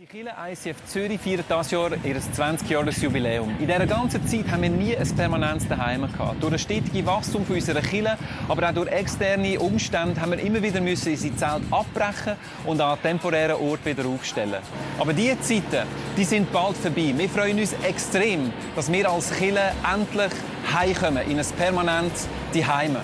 Unsere Kirche ICF Zürich feiert dieses Jahr ihr 20-Jahres-Jubiläum. In dieser ganzen Zeit haben wir nie ein permanentes Daheim gehabt. Durch das stetige Wachstum unserer Kirche, aber auch durch externe Umstände haben wir immer wieder müssen unsere Zelt abbrechen und an temporären Ort wieder aufstellen. Aber diese Zeiten, die sind bald vorbei. Wir freuen uns extrem, dass wir als Kirche endlich heimkommen in ein permanentes Daheim.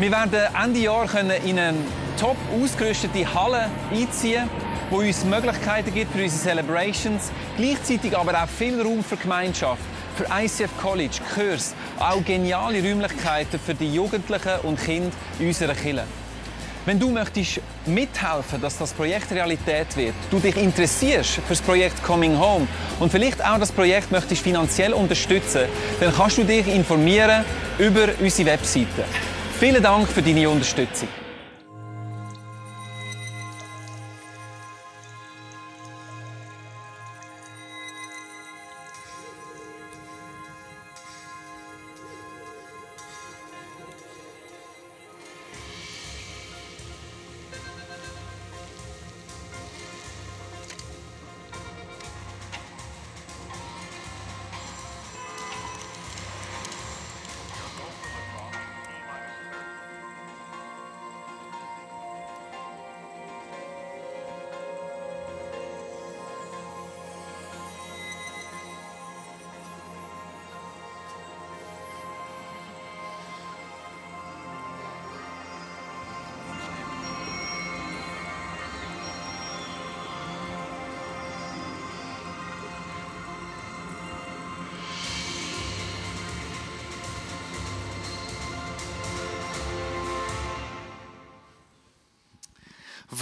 Wir werden Ende Jahr in eine top ausgerüstete Halle einziehen wo uns Möglichkeiten gibt für unsere Celebrations, gleichzeitig aber auch viel Raum für Gemeinschaft, für ICF College, Kurs, auch geniale Räumlichkeiten für die Jugendlichen und Kinder in unserer Kirche. Wenn du möchtest mithelfen, dass das Projekt Realität wird, du dich interessierst für das Projekt Coming Home und vielleicht auch das Projekt möchtest finanziell unterstützen, dann kannst du dich informieren über unsere Webseite. Vielen Dank für deine Unterstützung.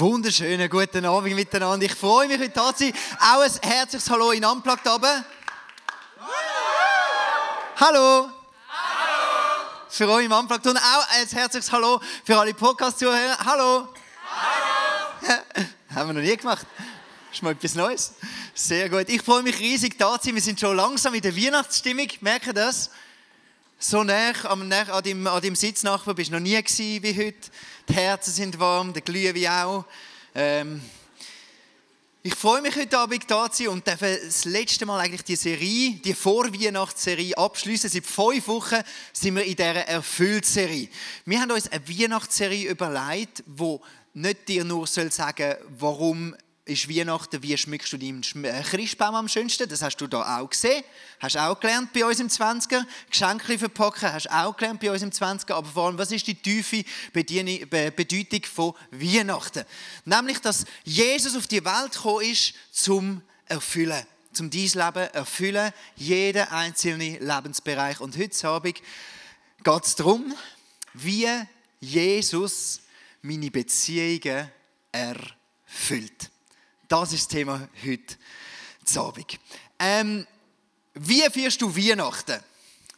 Wunderschönen guten Abend miteinander. Ich freue mich, heute da zu sein. Auch ein herzliches Hallo in Unplugged oben. Hallo. Hallo. Für euch im Unplugged und auch ein herzliches Hallo für alle Podcast-Zuhörer. Hallo. Hallo. Haben wir noch nie gemacht. Ist mal etwas Neues. Sehr gut. Ich freue mich riesig, da zu sein. Wir sind schon langsam in der Weihnachtsstimmung. Merken das? So nah an dem, an dem Sitznachbar bist du noch nie gewesen wie heute. Die Herzen sind warm, der Glühwein auch. Ähm, ich freue mich heute Abend da zu sein und darf das letzte Mal eigentlich die Serie, die Vorweihnachtsserie abschließen. Seit fünf Wochen sind wir in dieser Erfüllt-Serie. Wir haben uns eine Weihnachtsserie überlegt, wo nicht dir nur soll sagen, warum ist Weihnachten, wie schmückst du deinen äh, Christbaum am schönsten? Das hast du da auch gesehen. Hast auch gelernt bei uns im 20er. Geschenke verpacken, hast auch gelernt bei uns im 20er. Aber vor allem, was ist die tiefe Bedeutung von Weihnachten? Nämlich, dass Jesus auf die Welt gekommen ist, zum Erfüllen. Zum dein Leben erfüllen, jeden einzelnen Lebensbereich. Und heute Abend geht es darum, wie Jesus meine Beziehungen erfüllt. Das ist das Thema heute Abend. Ähm, wie führst du Weihnachten?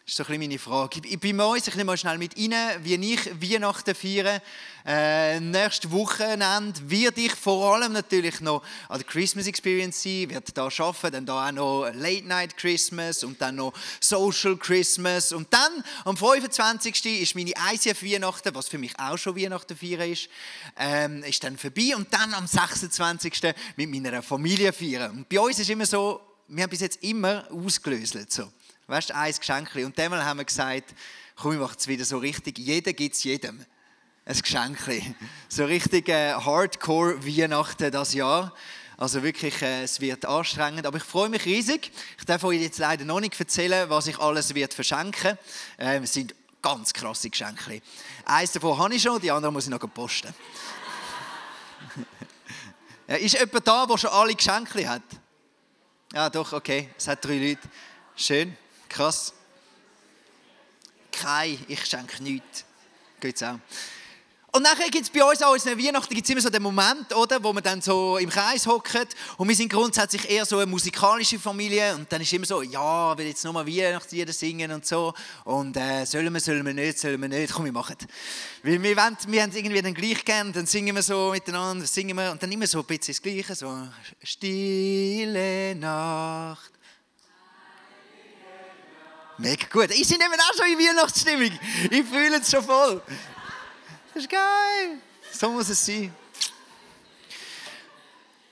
Das ist so ein bisschen meine Frage. Ich bin bei uns, ich nehme mal schnell mit rein, wie ich Weihnachten feiere. Äh, nächstes Wochenende werde ich vor allem natürlich noch an der Christmas Experience sein, werde da arbeiten, dann da auch noch Late Night Christmas und dann noch Social Christmas und dann am 25. ist meine ICF Weihnachten, was für mich auch schon Weihnachten feiern ist, ähm, ist dann vorbei und dann am 26. mit meiner Familie feiern. Und bei uns ist immer so, wir haben bis jetzt immer ausgelöst. So. Weißt du, ein Geschenk. Und einmal haben wir gesagt, komm, wir machen es wieder so richtig. Jeder gibt es jedem ein Geschenk. So richtig äh, Hardcore Weihnachten das Jahr. Also wirklich, äh, es wird anstrengend, aber ich freue mich riesig. Ich darf euch jetzt leider noch nicht erzählen, was ich alles wird verschenken. Äh, es sind ganz krasse Geschenke. Eins davon habe ich schon, die andere muss ich noch posten. ist jemand da, der schon alle Geschenke hat? Ja, doch, okay. Es hat drei Leute. Schön. Krass. Kein, ich schenke nichts. Geht's auch. Und nachher gibt es bei uns auch in Weihnachten gibt's immer so den Moment, oder, wo man dann so im Kreis hockt und wir sind grundsätzlich eher so eine musikalische Familie und dann ist immer so, ja, will jetzt nochmal Weihnachtslieder singen und so und äh, sollen wir, sollen wir nicht, sollen wir nicht, komm, wir machen Weil wir, wollen, wir haben irgendwie dann gleich gern, dann singen wir so miteinander, singen wir und dann immer so ein bisschen das Gleiche, so Stille Nacht. Mega gut. Ich bin eben auch schon in Weihnachtsstimmung. Ich fühle es schon voll. Das ist geil. So muss es sein.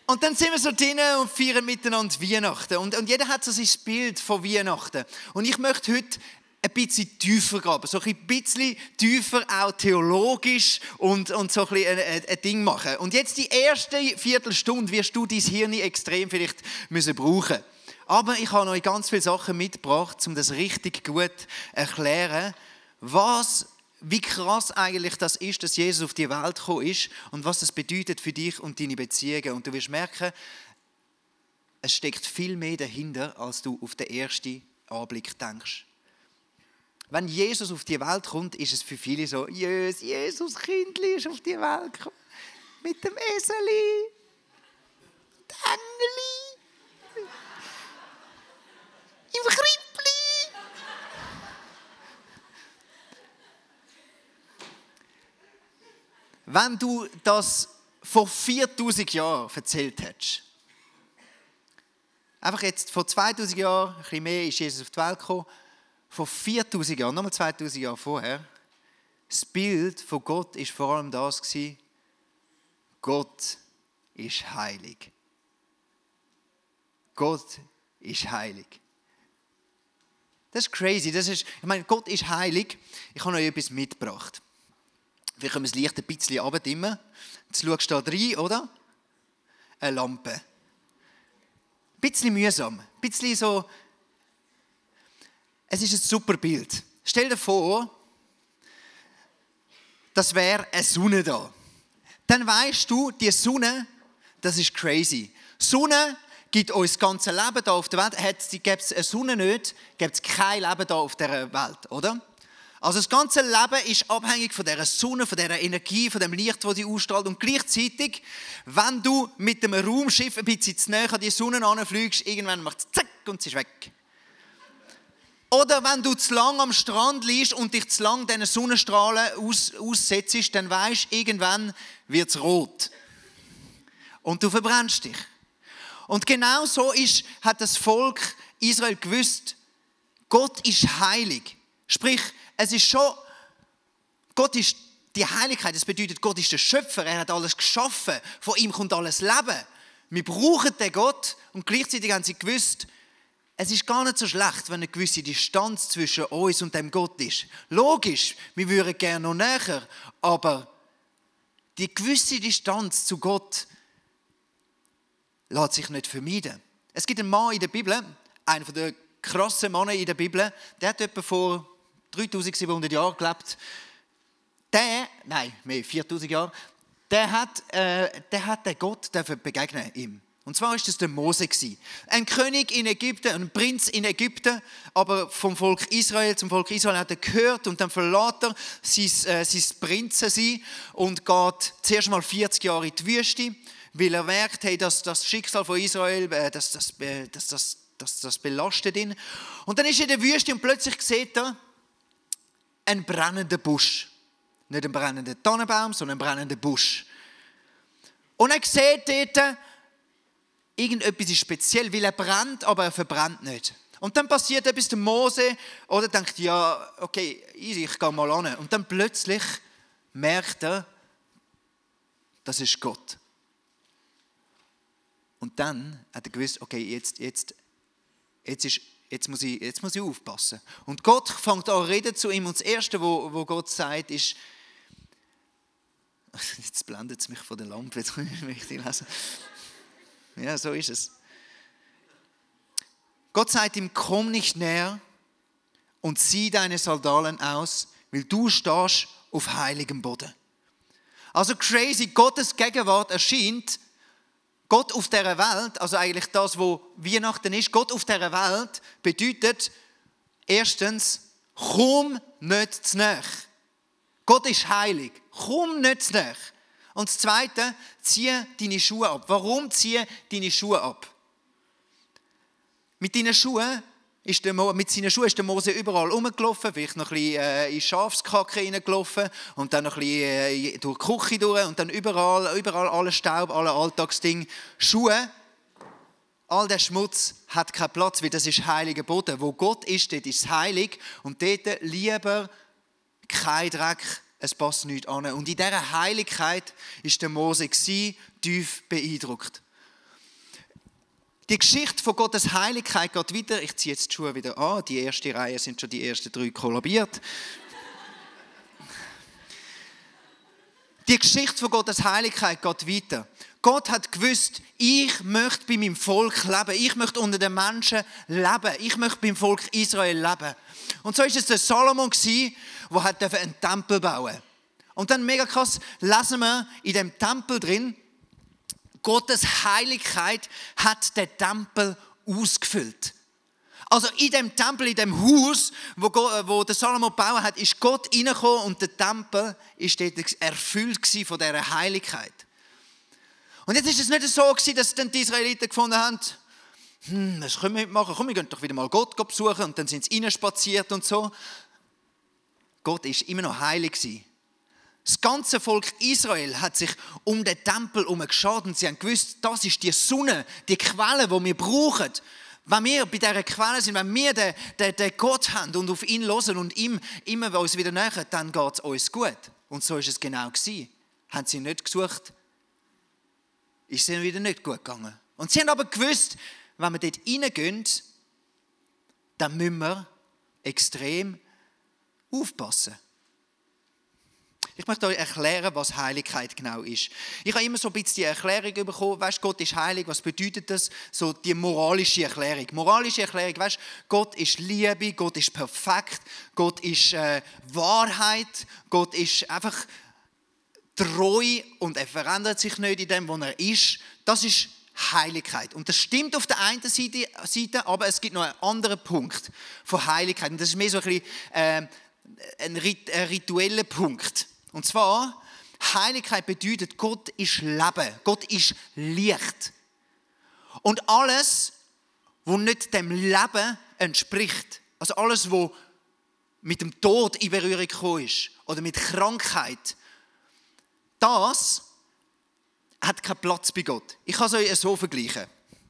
Und dann sind wir so drinnen und feiern miteinander Weihnachten. Und, und jeder hat so sein Bild von Weihnachten. Und ich möchte heute ein bisschen tiefer graben, so ein bisschen tiefer auch theologisch und, und so ein, ein, ein Ding machen. Und jetzt die erste Viertelstunde wirst du dein Hirn extrem vielleicht müssen brauchen. Aber ich habe euch ganz viele Sachen mitgebracht, um das richtig gut zu erklären, was wie krass eigentlich das ist, dass Jesus auf die Welt gekommen ist und was das bedeutet für dich und deine Beziehungen. Und du wirst merken, es steckt viel mehr dahinter, als du auf den ersten Anblick denkst. Wenn Jesus auf die Welt kommt, ist es für viele so, Jesus, Jesus Kindli ist auf die Welt gekommen. Mit dem Eseli, dem Engeli, im Krippli. Wenn du das vor 4000 Jahren erzählt hättest, einfach jetzt vor 2000 Jahren, ein bisschen mehr, ist Jesus auf die Welt gekommen, vor 4000 Jahren, nochmal 2000 Jahre vorher, das Bild von Gott ist vor allem das gewesen, Gott ist heilig. Gott ist heilig. Das ist crazy. Das ist, ich meine, Gott ist heilig. Ich habe euch etwas mitgebracht. Wir können es leicht ein bisschen abdimmen. Jetzt schaust du da rein, oder? Eine Lampe. Ein bisschen mühsam. Ein bisschen so. Es ist ein super Bild. Stell dir vor, das wäre eine Sonne da. Dann weißt du, die Sonne, das ist crazy. Sonne gibt uns das ganze Leben da auf der Welt. Gäbe es eine Sonne nicht, gäbe es kein Leben da auf der Welt, oder? Also das ganze Leben ist abhängig von dieser Sonne, von dieser Energie, von dem Licht, das sie ausstrahlt. Und gleichzeitig, wenn du mit dem Raumschiff ein bisschen zu näher an die Sonne anfliegst, irgendwann macht es zack und sie ist weg. Oder wenn du zu lang am Strand liegst und dich zu lang diesen Sonnenstrahlen aus, aussetzt, dann weißt du, irgendwann wird es rot. Und du verbrennst dich. Und genau so ist, hat das Volk Israel gewusst, Gott ist heilig. Sprich, es ist schon, Gott ist die Heiligkeit, das bedeutet, Gott ist der Schöpfer, er hat alles geschaffen, von ihm kommt alles Leben. Wir brauchen den Gott und gleichzeitig haben sie gewusst, es ist gar nicht so schlecht, wenn eine gewisse Distanz zwischen uns und dem Gott ist. Logisch, wir würden gerne noch näher, aber die gewisse Distanz zu Gott lässt sich nicht vermeiden. Es gibt einen Mann in der Bibel, einer der krassen Männer in der Bibel, der hat etwa vor 3700 Jahre gelebt. Der, nein, mehr, 4000 Jahre, der hat, äh, der hat den Gott begegnen ihm. Und zwar ist das der Mose Ein König in Ägypten, ein Prinz in Ägypten, aber vom Volk Israel, zum Volk Israel hat er gehört und dann verlässt er sein, äh, sein Prinzen sein und geht zuerst mal 40 Jahre in die Wüste, weil er merkt, hey, dass das Schicksal von Israel, äh, dass, das, äh, dass, das, dass das belastet ihn. Und dann ist er in der Wüste und plötzlich sieht er, ein brennender Busch. Nicht ein brennender Tannenbaum, sondern ein brennender Busch. Und er sieht dort, irgendetwas ist speziell, weil er brennt, aber er verbrennt nicht. Und dann passiert etwas der Mose, oder denkt, ja, okay, easy, ich gehe mal an. Und dann plötzlich merkt er, das ist Gott. Und dann hat er gewusst, okay, jetzt, jetzt, jetzt ist jetzt muss ich, jetzt muss ich aufpassen. Und Gott fängt an reden zu ihm und das Erste, wo, wo Gott sagt, ist, jetzt blendet es mich von der Lampe, kann ich mich lesen. Ja, so ist es. Gott sagt ihm, komm nicht näher und zieh deine Sandalen aus, weil du stehst auf heiligem Boden. Also crazy, Gottes Gegenwart erscheint Gott auf dieser Welt, also eigentlich das, wo Weihnachten ist, Gott auf dieser Welt bedeutet erstens, komm nicht zu nahe. Gott ist heilig, Komm nicht zu näher. Und das Zweite, zieh deine Schuhe ab. Warum zieh deine Schuhe ab? Mit deinen Schuhen ist der Mo, mit seinen Schuhen ist der Mose überall rumgelaufen, vielleicht noch ein bisschen äh, in Schafskacke reingelaufen und dann noch ein bisschen äh, durch die Küche durch und dann überall, überall alle Staub, alle Alltagsdinge. Schuhe, all der Schmutz hat keinen Platz, weil das ist heiliger Boden. Wo Gott ist, dort ist es heilig und dort lieber kein Dreck, es passt nichts an. Und in dieser Heiligkeit ist der Mose tief beeindruckt. Die Geschichte von Gottes Heiligkeit geht weiter. Ich ziehe jetzt die Schuhe wieder an. Die erste Reihe sind schon die ersten drei kollabiert. Die Geschichte von Gottes Heiligkeit geht weiter. Gott hat gewusst, ich möchte bei meinem Volk leben. Ich möchte unter den Menschen leben. Ich möchte beim Volk Israel leben. Und so ist es der Salomon der hat einen Tempel bauen. Und dann mega krass lesen wir in dem Tempel drin, Gottes Heiligkeit hat den Tempel ausgefüllt. Also in dem Tempel, in dem Haus, wo, äh, wo der Salomo gebaut hat, ist Gott reingekommen und der Tempel ist erfüllt von dieser Heiligkeit. Und jetzt ist es nicht so gewesen, dass dann die Israeliten gefunden haben, hm, was können wir machen? Komm, wir gehen doch wieder mal Gott besuchen und dann sind sie reinspaziert und so. Gott ist immer noch heilig gewesen. Das ganze Volk Israel hat sich um den Tempel und sie haben gewusst, das ist die Sonne, die Quelle, die wir brauchen. Wenn wir bei dieser Quelle sind, wenn wir den, den, den Gott haben und auf ihn hören und ihm immer uns wieder nähern, dann geht es uns gut. Und so ist es genau gewesen. Haben sie nicht gesucht, ist es ihnen wieder nicht gut gegangen. Und sie haben aber gewusst, wenn wir dort reingehen, dann müssen wir extrem aufpassen. Ich möchte euch erklären, was Heiligkeit genau ist. Ich habe immer so ein bisschen die Erklärung bekommen, weißt, Gott ist heilig, was bedeutet das? So die moralische Erklärung. Moralische Erklärung, weißt, Gott ist Liebe, Gott ist perfekt, Gott ist äh, Wahrheit, Gott ist einfach treu und er verändert sich nicht in dem, wo er ist. Das ist Heiligkeit. Und das stimmt auf der einen Seite, aber es gibt noch einen anderen Punkt von Heiligkeit. Und das ist mehr so ein, bisschen, äh, ein ritueller Punkt. Und zwar, Heiligkeit bedeutet, Gott ist Leben, Gott ist Licht. Und alles, wo nicht dem Leben entspricht, also alles, wo mit dem Tod in Berührung gekommen ist oder mit Krankheit, das hat keinen Platz bei Gott. Ich kann es euch so vergleichen.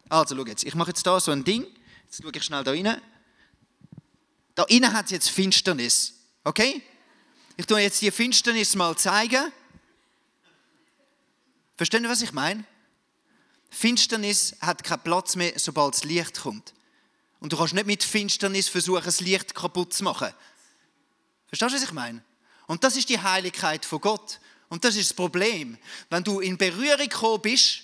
Also, schau jetzt, ich mache jetzt da so ein Ding. Jetzt schaue ich schnell da rein. Da innen hat es jetzt Finsternis. Okay? Ich tue jetzt die Finsternis mal zeigen. Verstehen ihr, was ich meine? Finsternis hat keinen Platz mehr, sobald das Licht kommt. Und du kannst nicht mit Finsternis versuchen, das Licht kaputt zu machen. Verstehst du, was ich meine? Und das ist die Heiligkeit von Gott. Und das ist das Problem. Wenn du in Berührung gekommen bist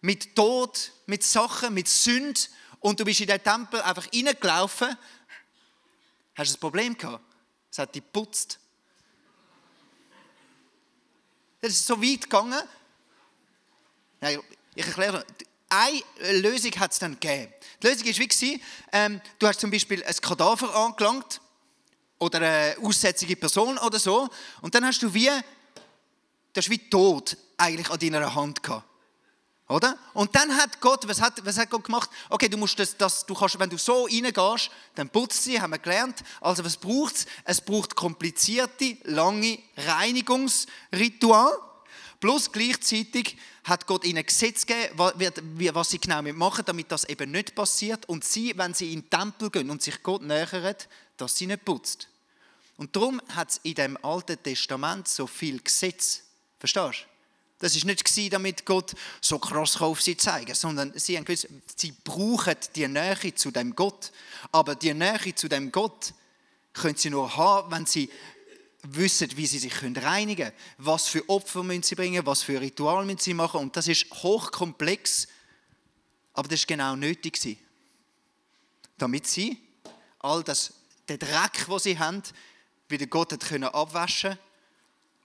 mit Tod, mit Sachen, mit Sünde und du bist in den Tempel einfach reingelaufen, hast du ein Problem gehabt. Es hat die putzt. Das ist so weit gegangen. Nein, ich erkläre eine Lösung hat es dann gegeben. Die Lösung war wie, ähm, du hast zum Beispiel ein Kadaver angelangt oder eine aussätzige Person oder so und dann hast du wie, das ist wie tot eigentlich an deiner Hand gehabt. Oder? Und dann hat Gott, was hat, was hat Gott gemacht? Okay, du musst das, das, du kannst, wenn du so reingehst, dann putzt sie, haben wir gelernt. Also was braucht es? Es braucht komplizierte, lange Reinigungsritual. Plus gleichzeitig hat Gott ihnen Gesetz gegeben, was sie genau machen, damit das eben nicht passiert. Und sie, wenn sie in den Tempel gehen und sich Gott nähern, dass sie nicht putzt. Und darum hat es in dem Alten Testament so viel Gesetz. Verstehst du? Das ist nicht damit Gott so krass auf sie zeigen, sondern sie haben gewusst, sie brauchen die Nähe zu dem Gott. Aber die Nähe zu dem Gott können sie nur haben, wenn sie wissen, wie sie sich reinigen können. Was für Opfer müssen sie bringen, was für Ritual müssen sie machen. Und das ist hochkomplex, aber das ist genau nötig damit sie all das, den Dreck, den sie haben, wieder Gott hat können abwaschen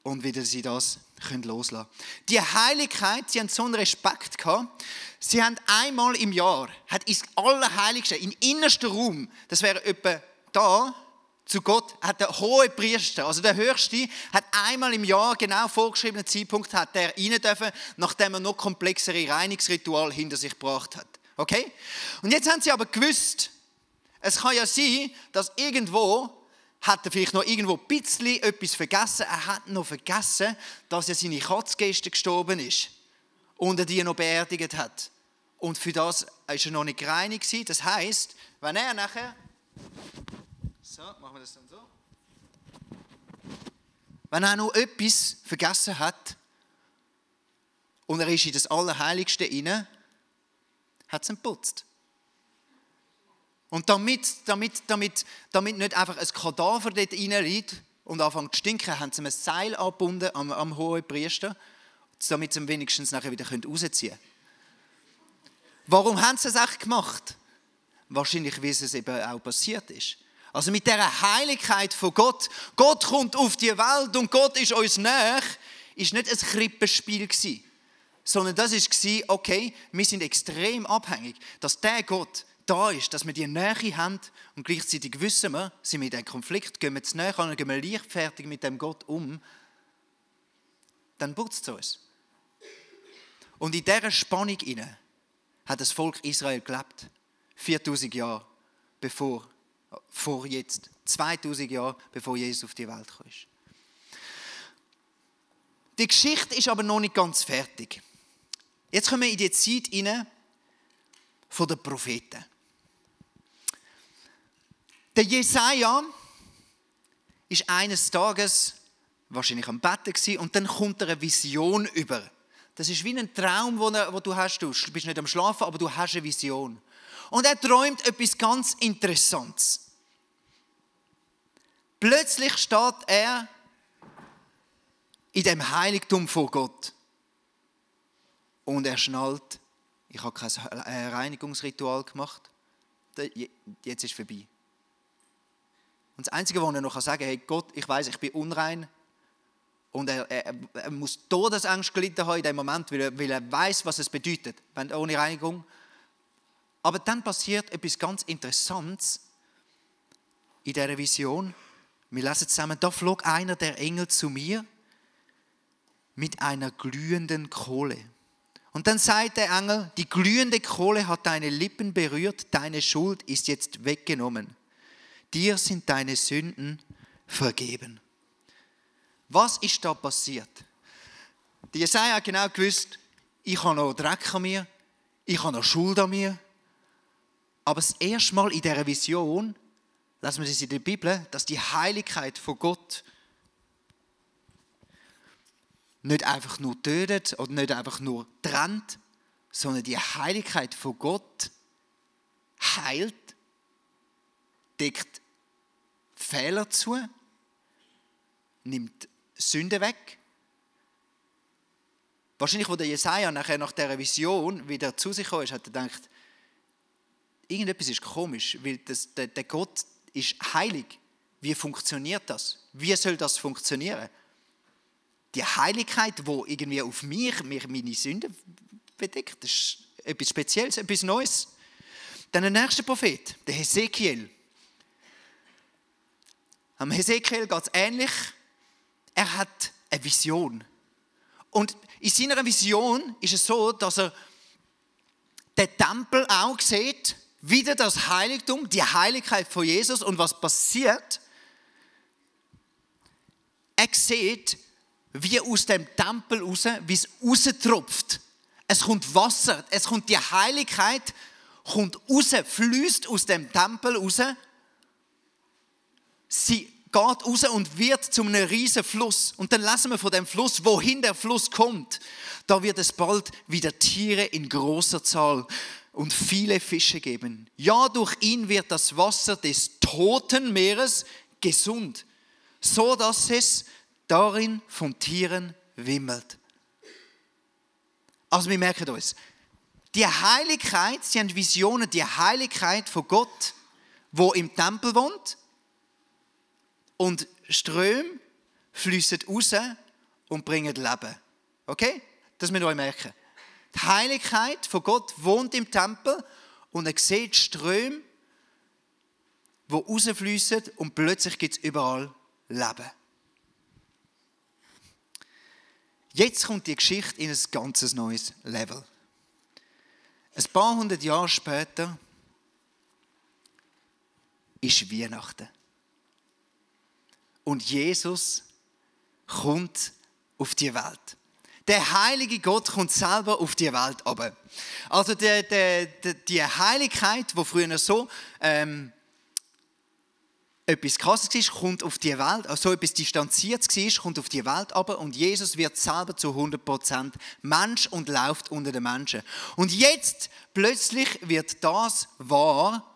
und wieder sie das können loslassen Die Heiligkeit, sie haben so einen Respekt gehabt. Sie haben einmal im Jahr, hat ins Allerheiligste, im innersten Raum, das wäre etwa da, zu Gott, hat der hohe Priester, also der Höchste, hat einmal im Jahr genau vorgeschriebenen Zeitpunkt hat der rein dürfen, nachdem er noch komplexere Reinigungsritual hinter sich gebracht hat. Okay? Und jetzt haben sie aber gewusst, es kann ja sein, dass irgendwo hat er vielleicht noch irgendwo ein bisschen etwas vergessen. Er hat noch vergessen, dass er seine Katzgäste gestorben ist und er die noch beerdigt hat. Und für das war er noch nicht gereinigt. Das heißt, wenn er nachher so, machen wir das dann so. Wenn er noch etwas vergessen hat und er ist in das Allerheiligste inne, hat es ihn putzt. Und damit, damit, damit, damit nicht einfach ein Kadaver dort reinliegt und anfängt zu stinken, haben sie ein Seil abgebunden am, am hohen Priester, damit sie ihn wenigstens nachher wieder rausziehen können. Warum haben sie das echt gemacht? Wahrscheinlich, wie es eben auch passiert ist. Also mit der Heiligkeit von Gott. Gott kommt auf die Welt und Gott ist uns näher. Ist nicht ein Krippenspiel gewesen, sondern das ist okay, wir sind extrem abhängig, dass der Gott da ist, dass wir die Nähe haben und gleichzeitig wissen wir, sind wir in einem Konflikt, gehen wir zu näher an, gehen wir leichtfertig mit dem Gott um, dann putzt es uns. Und in dieser Spannung inne hat das Volk Israel gelebt. 4000 Jahre bevor vor jetzt, 2000 Jahre bevor Jesus auf die Welt kam. Die Geschichte ist aber noch nicht ganz fertig. Jetzt kommen wir in die Zeit hinein von den Propheten. Der Jesaja ist eines Tages wahrscheinlich am Betten und dann kommt er eine Vision über. Das ist wie ein Traum, wo du hast. Du bist nicht am Schlafen, aber du hast eine Vision. Und er träumt etwas ganz Interessantes. Plötzlich steht er in dem Heiligtum vor Gott. Und er schnallt, ich habe kein äh, Reinigungsritual gemacht. Jetzt ist es vorbei. Und das Einzige, was er noch sagen kann, hey Gott, ich weiß, ich bin unrein. Und er, er, er muss Todesangst gelitten haben in dem Moment, weil er, er weiß, was es bedeutet, wenn ohne Reinigung. Aber dann passiert etwas ganz Interessantes in dieser Vision. Wir lesen zusammen, da flog einer der Engel zu mir mit einer glühenden Kohle. Und dann sagt der Engel, die glühende Kohle hat deine Lippen berührt, deine Schuld ist jetzt weggenommen. Dir sind deine Sünden vergeben. Was ist da passiert? Die Jesaja hat genau gewusst, ich habe noch Dreck an mir, ich habe noch Schuld an mir. Aber das erste Mal in dieser Vision lesen wir das in der Bibel, dass die Heiligkeit von Gott nicht einfach nur tötet oder nicht einfach nur trennt, sondern die Heiligkeit von Gott heilt, deckt Fehler zu, nimmt Sünde weg. Wahrscheinlich, wo der Jesaja nachher nach dieser Vision wieder zu sich kam, hat er gedacht, irgendetwas ist komisch, weil das, der, der Gott ist heilig. Wie funktioniert das? Wie soll das funktionieren? Die Heiligkeit, wo irgendwie auf mich, mich meine Sünden bedeckt, das ist etwas Spezielles, etwas Neues. Dann der nächste Prophet, der Hesekiel. Am Hesekiel geht es ähnlich. Er hat eine Vision. Und in seiner Vision ist es so, dass er den Tempel auch sieht wieder das Heiligtum, die Heiligkeit von Jesus und was passiert? Er sieht, wie aus dem Tempel raus, wie es raustropft. Es kommt Wasser, es kommt die Heiligkeit, kommt raus, fließt aus dem Tempel raus. Sie geht raus und wird zu einem riesen Fluss. Und dann lesen wir von dem Fluss, wohin der Fluss kommt. Da wird es bald wieder Tiere in großer Zahl und viele Fische geben. Ja, durch ihn wird das Wasser des toten Meeres gesund, so dass es darin von Tieren wimmelt. Also wir merken uns, die Heiligkeit, sie haben Visionen, die Heiligkeit von Gott, wo im Tempel wohnt und Ströme fließen raus und bringen Leben. Okay? Das müssen wir euch merken. Die Heiligkeit von Gott wohnt im Tempel und er sieht Ströme wo rausfließen und plötzlich gibt es überall Leben. Jetzt kommt die Geschichte in ein ganz neues Level. Ein paar hundert Jahre später ist Weihnachten. Und Jesus kommt auf die Welt. Der heilige Gott kommt selber auf die Welt aber. Also die, die, die Heiligkeit, wo früher so ähm, etwas Krasses war, kommt auf die Welt, also etwas Distanziertes war, kommt auf die Welt aber und Jesus wird selber zu 100% Mensch und läuft unter den Menschen. Und jetzt plötzlich wird das wahr,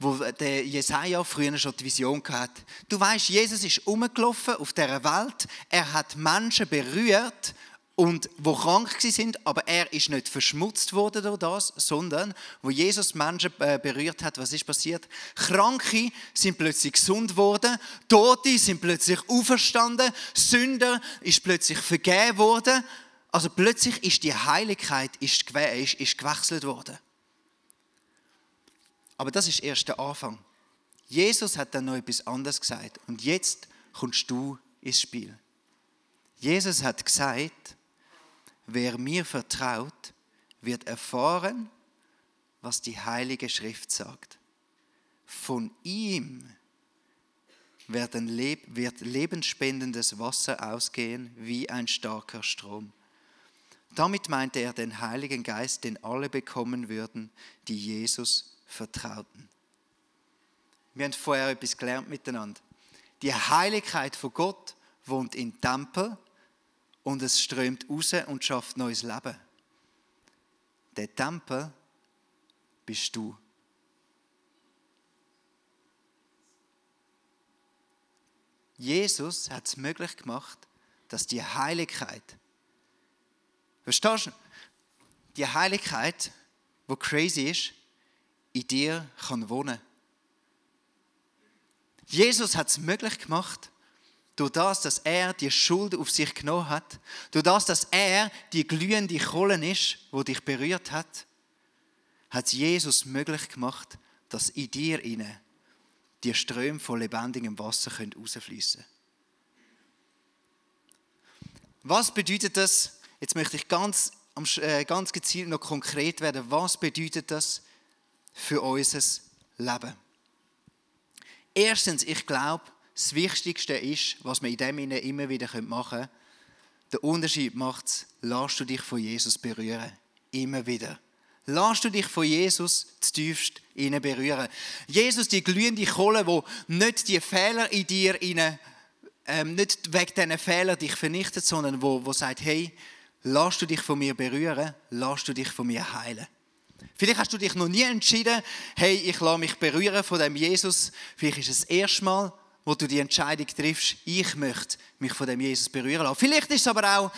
wo der Jesaja früher schon die Vision hatte. Du weißt, Jesus ist umgelaufen auf der Welt. Er hat Menschen berührt und wo krank sind, aber er ist nicht verschmutzt worden durch das, sondern wo Jesus Menschen äh, berührt hat, was ist passiert? Kranke sind plötzlich gesund worden, Tote sind plötzlich auferstanden, Sünder ist plötzlich vergeben worden. Also plötzlich ist die Heiligkeit ist, ist, ist gewechselt worden. Aber das ist erst der Anfang. Jesus hat dann noch etwas anderes gesagt. Und jetzt kommst du ins Spiel. Jesus hat gesagt, wer mir vertraut, wird erfahren, was die Heilige Schrift sagt. Von ihm wird lebensspendendes Wasser ausgehen wie ein starker Strom. Damit meinte er den Heiligen Geist, den alle bekommen würden, die Jesus vertrauten. Wir haben vorher etwas gelernt miteinander. Die Heiligkeit von Gott wohnt im Tempel und es strömt raus und schafft neues Leben. Der Tempel bist du. Jesus hat es möglich gemacht, dass die Heiligkeit, verstehst du, die Heiligkeit, wo crazy ist, in dir kann wohnen Jesus hat es möglich gemacht, durch das, dass er die Schuld auf sich genommen hat, durch das, dass er die glühende Kohle ist, wo dich berührt hat, hat Jesus möglich gemacht, dass in dir inne die Ströme von lebendigem Wasser können. Was bedeutet das? Jetzt möchte ich ganz, äh, ganz gezielt noch konkret werden. Was bedeutet das für unser Leben. Erstens, ich glaube, das Wichtigste ist, was wir in dem Sinne immer wieder machen können, der Unterschied macht es, lass du dich von Jesus berühren. Immer wieder. Lass du dich von Jesus tiefst innen berühren. Jesus, die glühende Kohle, wo nicht die Fehler in dir innen, ähm, nicht wegen diesen Fehlern dich vernichtet, sondern wo, wo sagt, hey, lass du dich von mir berühren, lass du dich von mir heilen. Vielleicht hast du dich noch nie entschieden, hey, ich lasse mich berühren von dem Jesus. Vielleicht ist es das erste Mal, wo du die Entscheidung triffst, ich möchte mich von dem Jesus berühren lassen. Vielleicht ist es aber auch,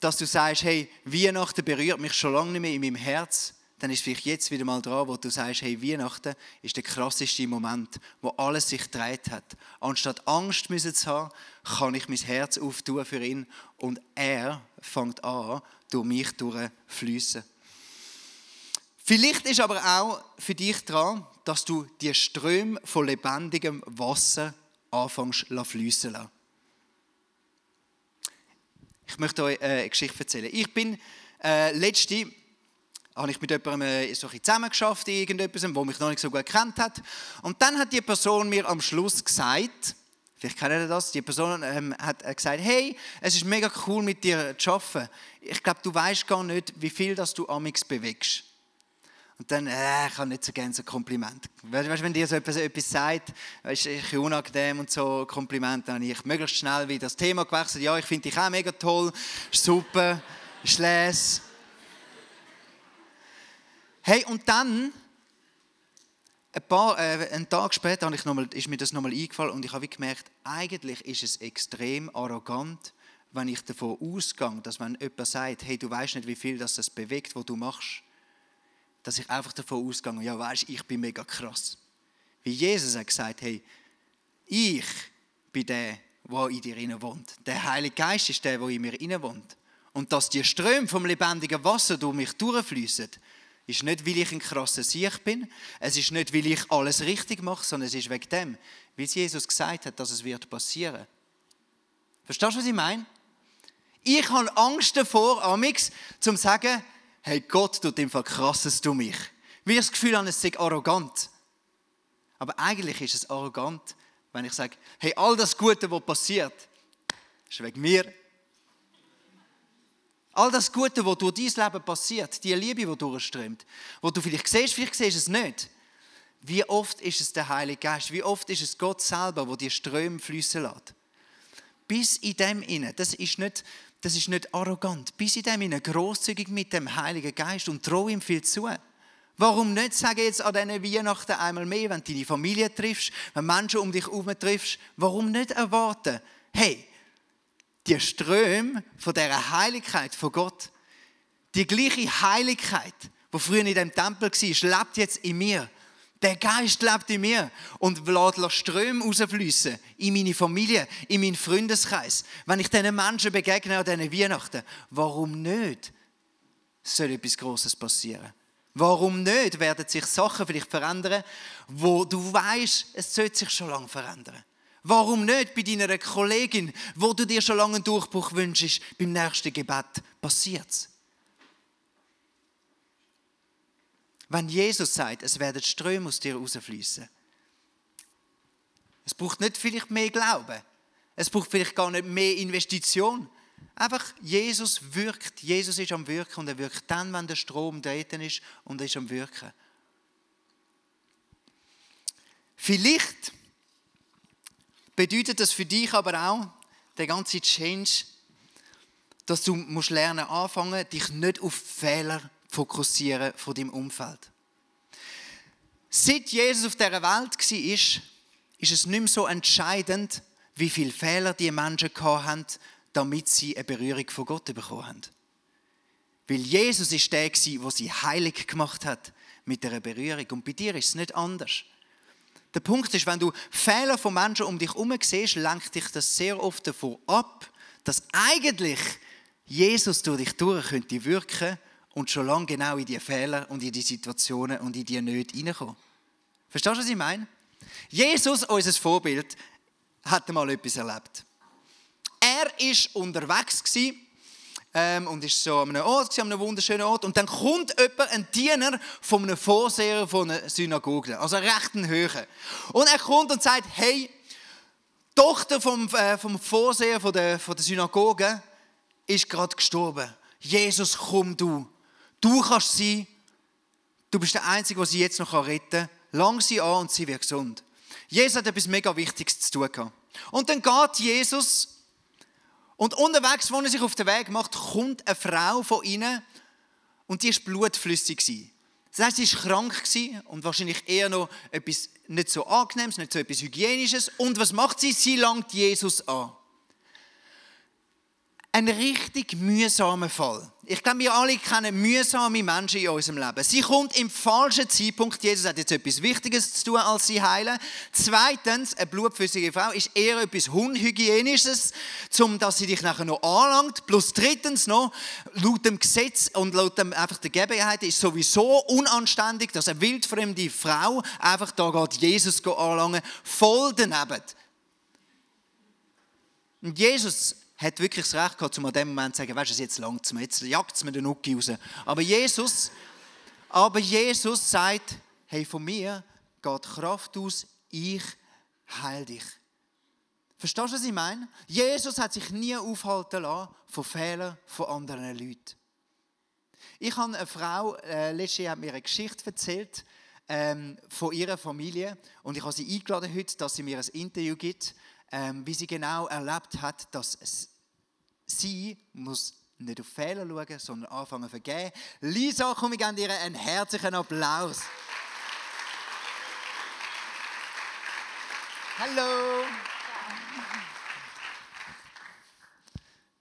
dass du sagst, hey, Weihnachten berührt mich schon lange nicht mehr in meinem Herz. Dann ist vielleicht jetzt wieder mal dran, wo du sagst, hey, Weihnachten ist der krasseste Moment, wo alles sich dreht hat. Anstatt Angst zu haben, kann ich mein Herz auftun für ihn und er fängt an, durch mich durchfließen. Vielleicht ist aber auch für dich dran, dass du die Ströme von lebendigem Wasser anfängst zu fließen. Ich möchte euch eine Geschichte erzählen. Ich bin äh, letzte habe ich mit jemandem äh, so zusammengeschafft, irgendetwas, wo mich noch nicht so gut kennt hat. Und dann hat die Person mir am Schluss gesagt, vielleicht kennt ihr das, die Person ähm, hat äh, gesagt, hey, es ist mega cool mit dir zu arbeiten. Ich glaube, du weißt gar nicht, wie viel das du amix bewegst. Und dann, äh, ich habe nicht so gerne so Kompliment. Weißt du, wenn dir so etwas, etwas sagt, ist unangenehm und so Kompliment, dann habe ich möglichst schnell wieder das Thema gewechselt. Ja, ich finde dich auch mega toll, super, ist. Hey, und dann, ein paar, äh, einen Tag später ich mal, ist mir das nochmal eingefallen und ich habe gemerkt, eigentlich ist es extrem arrogant, wenn ich davon ausgehe, dass wenn jemand sagt, hey, du weißt nicht, wie viel das, das bewegt, was du machst, dass ich einfach davon ausgehe, ja, weißt, ich bin mega krass. Wie Jesus hat gesagt, hey, ich bin der, der in dir wohnt. Der Heilige Geist ist der, der in mir wohnt. Und dass die Ströme vom lebendigen Wasser durch mich durchfließen, ist nicht, weil ich ein krasser Sieg bin. Es ist nicht, weil ich alles richtig mache, sondern es ist wegen dem, weil Jesus gesagt hat, dass es wird passieren. Verstehst du, was ich meine? Ich habe Angst davor, amix, zu sagen, hey, Gott tut im Fall krasses du mich. Ich das Gefühl habe, es sei arrogant. Aber eigentlich ist es arrogant, wenn ich sage, hey, all das Gute, was passiert, ist wegen mir. All das Gute, was durch dein Leben passiert, die Liebe, die durchströmt, wo du vielleicht siehst, vielleicht siehst du es nicht. Wie oft ist es der Heilige Geist? Wie oft ist es Gott selber, wo die Ströme fließen lässt? Bis in dem inne, das ist nicht, das ist nicht arrogant. Bis in dem inne großzügig mit dem Heiligen Geist und trau ihm viel zu. Warum nicht sagen jetzt an diesen Weihnachten einmal mehr, wenn du deine Familie triffst, wenn Menschen um dich herum triffst, warum nicht erwarten, hey, die Ströme von dieser Heiligkeit von Gott, die gleiche Heiligkeit, die früher in dem Tempel war, lebt jetzt in mir. Der Geist lebt in mir und lässt Ströme rausfließen in meine Familie, in meinen Freundeskreis. Wenn ich diesen Menschen begegne an diesen Weihnachten, warum nicht soll etwas Großes passieren? Warum nicht werden sich Sachen vielleicht verändern, wo du weißt, es sollte sich schon lange verändern? Warum nicht bei deiner Kollegin, wo du dir schon lange einen Durchbruch wünschst, beim nächsten Gebet passiert es? Wenn Jesus sagt, es werden Ströme aus dir rausfließen, es braucht nicht vielleicht mehr Glauben, es braucht vielleicht gar nicht mehr Investition. Einfach, Jesus wirkt, Jesus ist am Wirken und er wirkt dann, wenn der Strom treten ist und er ist am Wirken. Vielleicht bedeutet das für dich aber auch, der ganze Change, dass du musst lernen anfangen, dich nicht auf Fehler zu fokussieren von deinem Umfeld. Seit Jesus auf dieser Welt war, ist, es nicht mehr so entscheidend, wie viele Fehler die Menschen hatten, damit sie eine Berührung von Gott bekommen haben. Weil Jesus ist der, der sie heilig gemacht hat mit der Berührung. Und bei dir ist es nicht anders. Der Punkt ist, wenn du Fehler von Menschen um dich herum siehst, lenkt dich das sehr oft davon ab, dass eigentlich Jesus durch dich durch könnte wirken und schon lange genau in die Fehler und in die Situationen und in die Nöte hineinkommen. Verstehst du, was ich meine? Jesus, unser Vorbild, hat mal etwas erlebt. Er war unterwegs gewesen, ähm, und ist so an einem Ort, an einem wunderschönen Ort. Und dann kommt jemand, ein Diener von einem Vorseher von einer Synagoge, also einen rechten Höhe. Und er kommt und sagt, hey, Tochter vom, äh, vom Vorseher von der, von der Synagoge ist gerade gestorben. Jesus, komm du. Du kannst sie, du bist der Einzige, der sie jetzt noch retten kann. Lang sie an und sie wird gesund. Jesus hat etwas mega Wichtiges zu tun gehabt. Und dann geht Jesus und unterwegs, wo er sich auf den Weg macht, kommt eine Frau von ihnen und die ist blutflüssig. Das heißt, sie war krank und wahrscheinlich eher noch etwas nicht so angenehmes, nicht so etwas Hygienisches. Und was macht sie? Sie langt Jesus an ein richtig mühsamer Fall. Ich glaube, wir alle kennen mühsame Menschen in unserem Leben. Sie kommt im falschen Zeitpunkt. Jesus hat jetzt etwas Wichtiges zu tun, als sie heilen. Zweitens, eine blutflüssige Frau ist eher etwas Unhygienisches, um dass sie dich nachher noch anlangt. Plus drittens noch, laut dem Gesetz und laut dem, einfach der Gegebenheit ist sowieso unanständig, dass eine wildfremde Frau einfach da geht, Jesus anlangen, voll daneben. Und Jesus hat wirklich das Recht gehabt, um an dem Moment zu sagen, weißt du, jetzt langt es mir, jetzt jagt es mir den Nuki raus. Aber Jesus, aber Jesus sagt, hey, von mir geht Kraft aus, ich heil dich. Verstehst du, was ich meine? Jesus hat sich nie aufhalten lassen von Fehlern von anderen Leuten. Ich habe eine Frau, äh, letztes hat mir eine Geschichte erzählt ähm, von ihrer Familie und ich habe sie eingeladen heute, dass sie mir ein Interview gibt wie sie genau erlebt hat, dass sie muss nicht auf Fehler schauen, sondern anfangen zu vergeben. Lisa, komm, ich gebe dir einen herzlichen Applaus. Hallo.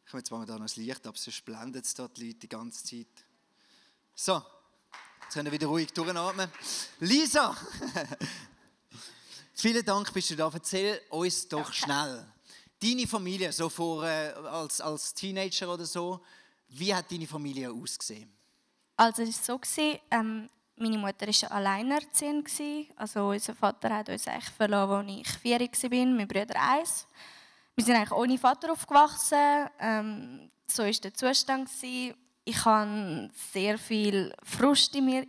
Ich komme jetzt mal da noch das Licht ab, sonst blendet es dort die Leute die ganze Zeit. So, jetzt können wir wieder ruhig durchatmen. Lisa, Vielen Dank, bist du da. Erzähl uns doch schnell. Deine Familie, so vor, äh, als, als Teenager oder so, wie hat deine Familie ausgesehen? Also es war so, gewesen, ähm, meine Mutter war alleinerziehend. gewesen. Also unser Vater hat uns eigentlich verloren, als ich vier war, mein Bruder eins. Wir sind eigentlich ohne Vater aufgewachsen. Ähm, so war der Zustand. Gewesen. Ich hatte sehr viel Frust in mir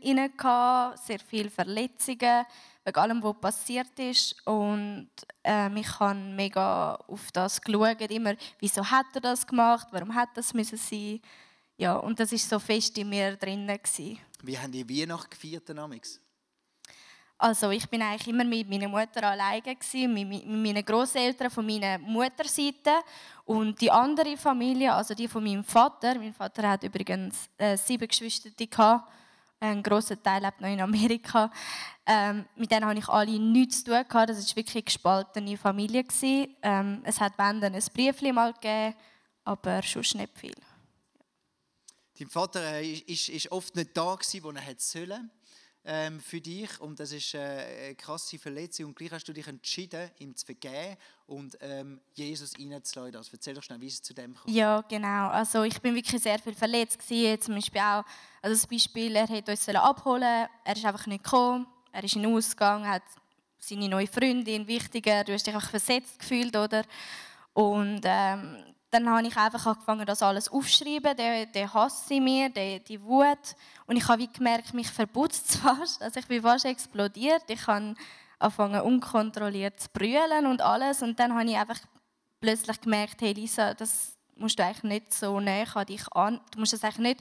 sehr viele Verletzungen wegen allem, was passiert ist. Und ähm, ich habe mega auf das geschaut, immer, wieso hat er das gemacht, warum hat das müssen sein. Ja, und das ist so fest in mir drin. Wie haben die Weihnachten gefeiert, Amix? Also ich bin eigentlich immer mit meiner Mutter alleine gewesen, mit, meinen Großeltern von meiner Mutterseite und die andere Familie, also die von meinem Vater. Mein Vater hat übrigens äh, sieben Geschwister gehabt. Ein großer Teil lebt noch in Amerika. Ähm, mit denen habe ich alle nichts zu tun gehabt. Das war wirklich eine gespaltene Familie gewesen. Ähm, es hat wenn dann ein Briefli mal gegeben, aber sonst nicht viel. Dein Vater äh, ist, ist oft nicht da gewesen, wo er hätte sollen ähm, für dich und das ist äh, eine krasse Verletzung und gleich hast du dich entschieden, ihm zu vergeben und ähm, Jesus reinzulassen. Also erzähl doch schnell, wie es zu dem kommt. Ja, genau. Also ich bin wirklich sehr viel verletzt gewesen. Zum Beispiel auch, also das Beispiel, er hätte uns abholen er ist einfach nicht gekommen, er ist in den Ausgang, hat seine neue Freundin, wichtiger, du hast dich einfach versetzt gefühlt, oder? Und ähm, dann habe ich einfach angefangen, das alles aufzuschreiben, der, der Hass in mir, der, die Wut. Und ich habe wie gemerkt, mich verputzt fast. Also ich bin fast explodiert. Ich habe angefangen, unkontrolliert zu brüllen und alles. Und dann habe ich einfach plötzlich gemerkt, hey Lisa, das musst du eigentlich nicht so näher an dich an. Du musst das eigentlich nicht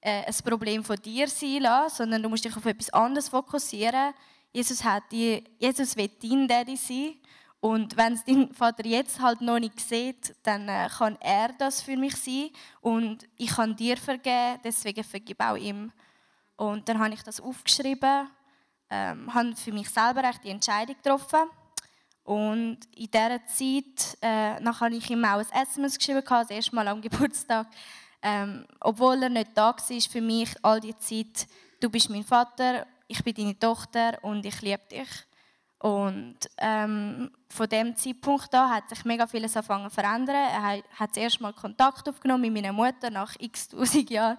äh, ein Problem von dir sein lassen, sondern du musst dich auf etwas anderes fokussieren. Jesus, hat die, Jesus will dein Daddy sein und wenn es dein Vater jetzt halt noch nicht sieht, dann äh, kann er das für mich sein. Und ich kann dir vergeben, deswegen vergib auch ihm. Und dann habe ich das aufgeschrieben, ähm, habe für mich selber die Entscheidung getroffen. Und in dieser Zeit, äh, nachher habe ich ihm auch ein SMS geschrieben, das erste Mal am Geburtstag. Ähm, obwohl er nicht da war, für mich all die Zeit, du bist mein Vater, ich bin deine Tochter und ich liebe dich. Und ähm, von dem Zeitpunkt an hat sich mega vieles angefangen zu verändern. Er hat, zuerst mal Kontakt aufgenommen mit meiner Mutter nach x tausend Jahren.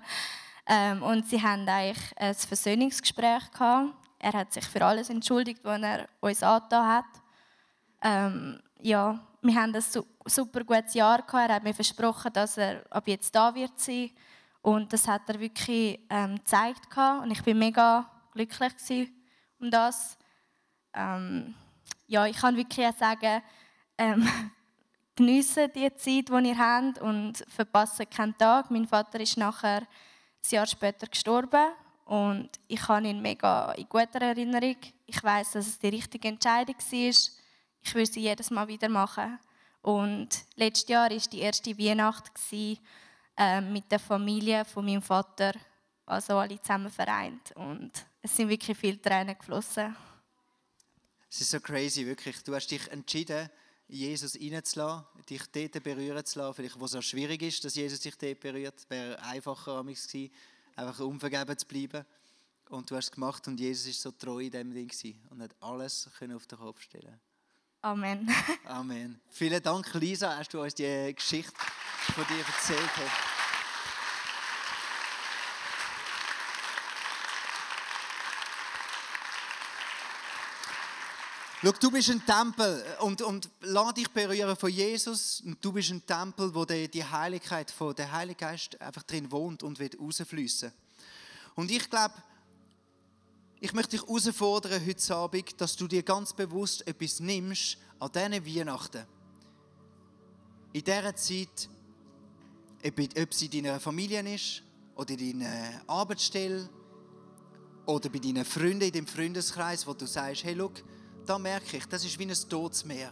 Ähm, und sie haben eigentlich ein Versöhnungsgespräch gehabt. Er hat sich für alles entschuldigt, was er uns angetan hat. Ähm, ja, wir haben ein super gutes Jahr gehabt. Er hat mir versprochen, dass er ab jetzt da wird sein. Und das hat er wirklich ähm, gezeigt gehabt. Und ich bin mega glücklich um das. Ähm, ja, ich kann wirklich sagen, ähm, geniessen die Zeit, die ihr habt und verpassen keinen Tag. Mein Vater ist nachher ein Jahr später gestorben und ich habe ihn mega in guter Erinnerung. Ich weiß, dass es die richtige Entscheidung war. Ich würde sie jedes Mal wieder machen. Und letztes Jahr war die erste Weihnacht äh, mit der Familie von meinem Vater, also alle zusammen vereint. Und es sind wirklich viele Tränen geflossen. Es ist so crazy, wirklich. Du hast dich entschieden, Jesus reinzulassen, dich dort berühren zu lassen. Vielleicht, wo es auch schwierig ist, dass Jesus dich dort berührt. Wäre einfacher gewesen, einfach unvergeben zu bleiben. Und du hast es gemacht und Jesus ist so treu in dem Ding gewesen und hat alles auf den Kopf stellen Amen. Amen. Vielen Dank, Lisa, hast du uns die Geschichte von dir erzählt. Hast. Schau, du bist ein Tempel und, und lass dich berühren von Jesus. Und du bist ein Tempel, wo die, die Heiligkeit von der Heilige Geist einfach drin wohnt und wird rausfließen. Und ich glaube, ich möchte dich herausfordern heute Abend, dass du dir ganz bewusst etwas nimmst an diesen Weihnachten. In dieser Zeit, ob es in deiner Familie ist oder in deiner Arbeitsstelle oder bei deinen Freunden in dem Freundeskreis, wo du sagst, hey, schau, da merke ich, das ist wie ein Todesmeer.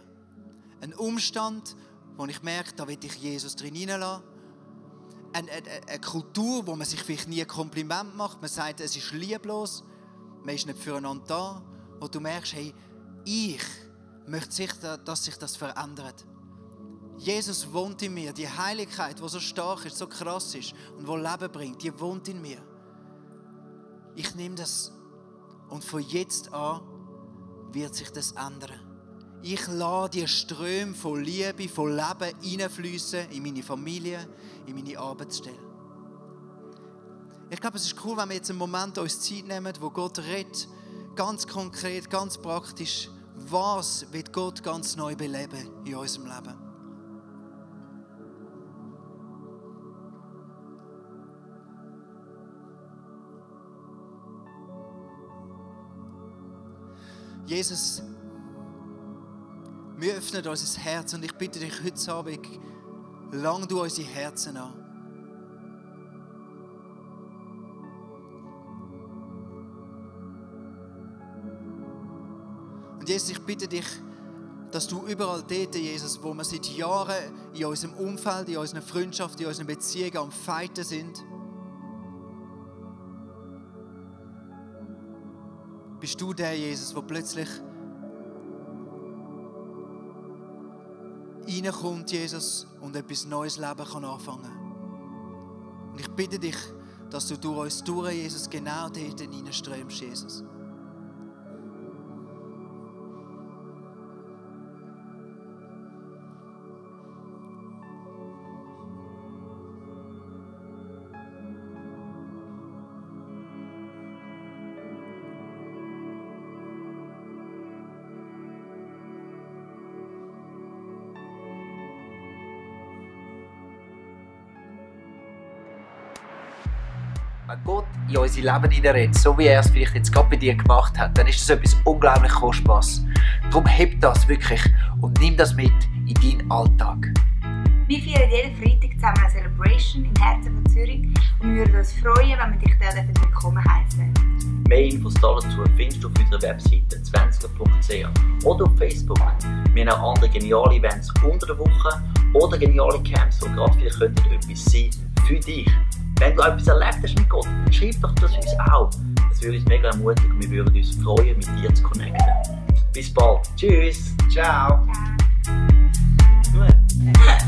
Ein Umstand, wo ich merke, da will ich Jesus drin hineinlassen. Eine, eine, eine, Kultur, wo man sich vielleicht nie ein Kompliment macht. Man sagt, es ist lieblos. Man ist nicht füreinander da. Wo du merkst, hey, ich möchte, sich, dass sich das verändert. Jesus wohnt in mir. Die Heiligkeit, die so stark ist, so krass ist und wo Leben bringt, die wohnt in mir. Ich nehme das und von jetzt an wird sich das ändern. Ich lasse die Ströme von Liebe, von Leben hineinfließen in meine Familie, in meine Arbeitsstelle. Ich glaube, es ist cool, wenn wir jetzt einen Moment uns Zeit nehmen, wo Gott redet, ganz konkret, ganz praktisch, was wird Gott ganz neu beleben in unserem Leben. Jesus, wir öffnen unser Herz und ich bitte dich heute Abend, lang du unsere Herzen an. Und Jesus, ich bitte dich, dass du überall dort, Jesus, wo wir seit Jahren in unserem Umfeld, in unserer Freundschaft, in unseren Beziehungen am Feiten sind, bist du der Jesus, der plötzlich reinkommt, Jesus, und etwas neues Leben kann anfangen. Und ich bitte dich, dass du durch uns durch, Jesus, genau dort hineinströmst, Jesus. Wenn Gott in unser Leben hineinredet, so wie er es vielleicht jetzt gerade bei dir gemacht hat, dann ist das etwas unglaublich Kostbares. Darum heb das wirklich und nimm das mit in deinen Alltag. Wir feiern jeden Freitag zusammen eine Celebration im Herzen von Zürich und wir würden uns freuen, wenn wir dich dort willkommen heißen. Mehr Infos dazu findest du auf unserer Webseite 20.ch oder auf Facebook. Wir haben auch andere geniale Events unter der Woche oder geniale Camps, die gerade vielleicht etwas sein für dich. Wenn du etwas erlebt hast mit Gott, dann schreib doch das uns auch. Das würde uns mega ermutigen und wir würden uns freuen, mit dir zu connecten. Bis bald. Tschüss. Ciao! Gut.